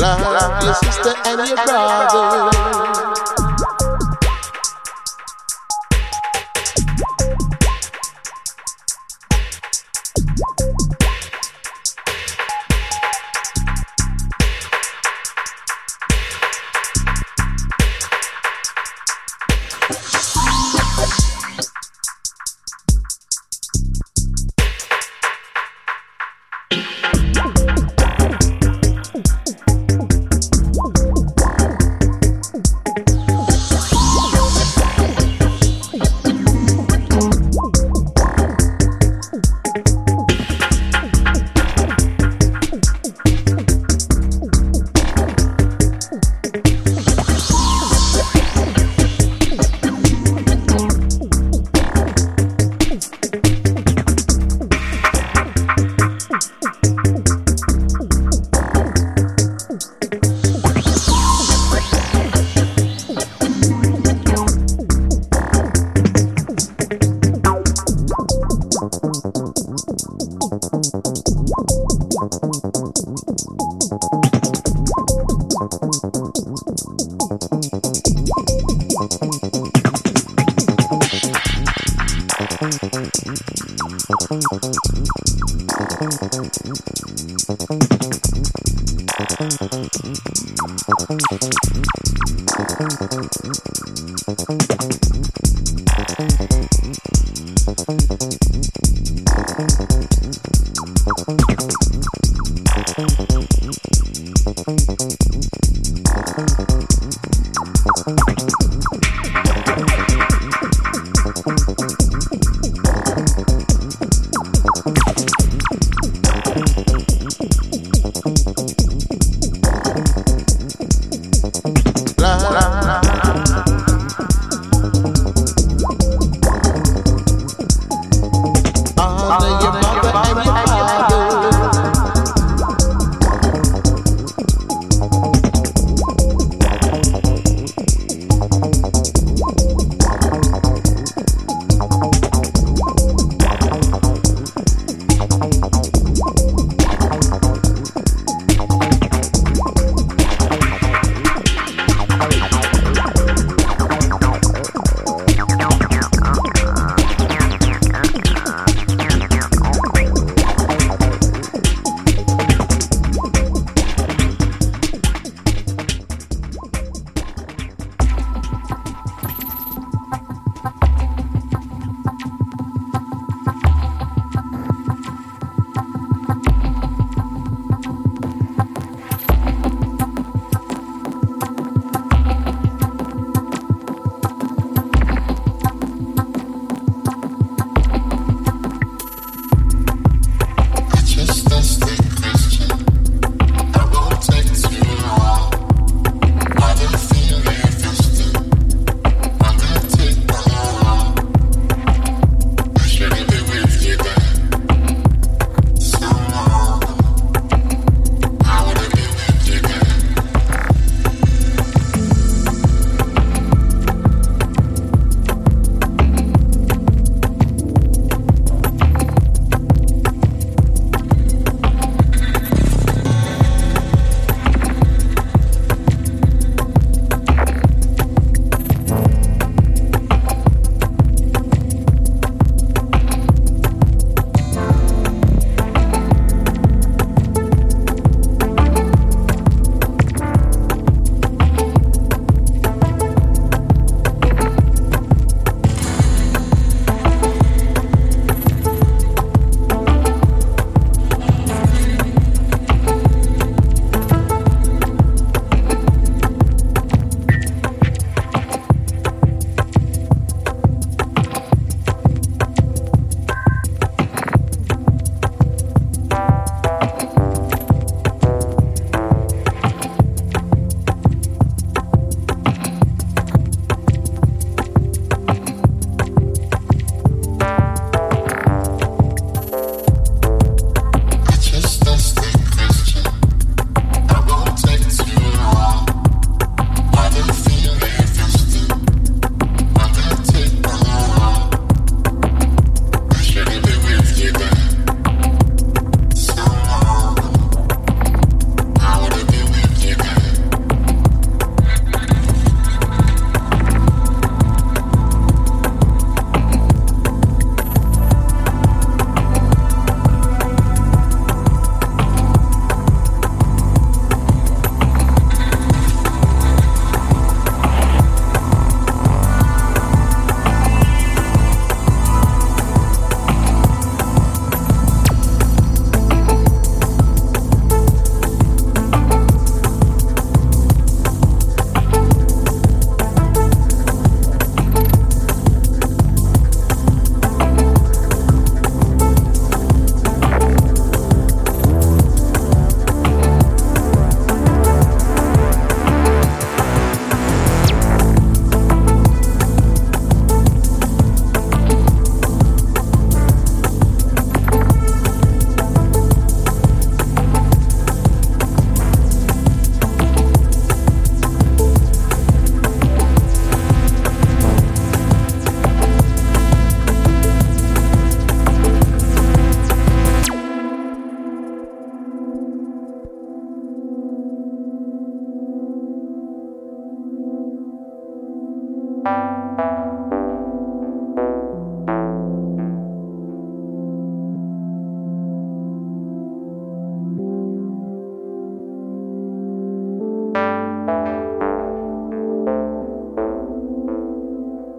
Love your sister and your brother. Thank you.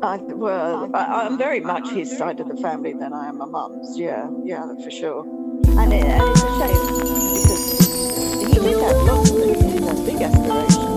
Well, I, I'm very much his side of the family than I am my mum's. Yeah, yeah, for sure. And, it, and it's a shame because he did have lots of, big aspirations.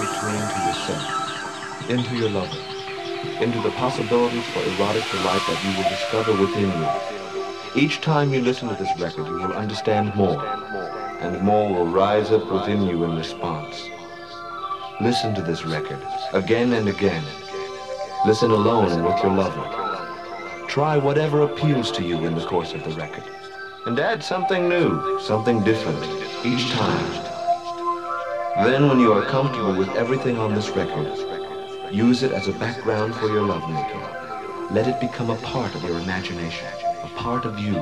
Designed to into yourself, into your lover, into the possibilities for erotic delight that you will discover within you. Each time you listen to this record, you will understand more, and more will rise up within you in response. Listen to this record again and again. Listen alone and with your lover. Try whatever appeals to you in the course of the record. And add something new, something different, each time. Then when you are comfortable with everything on this record, use it as a background for your lovemaking. Let it become a part of your imagination, a part of you.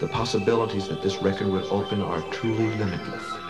The possibilities that this record will open are truly limitless.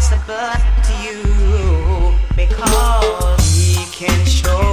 impossible to you because he can show.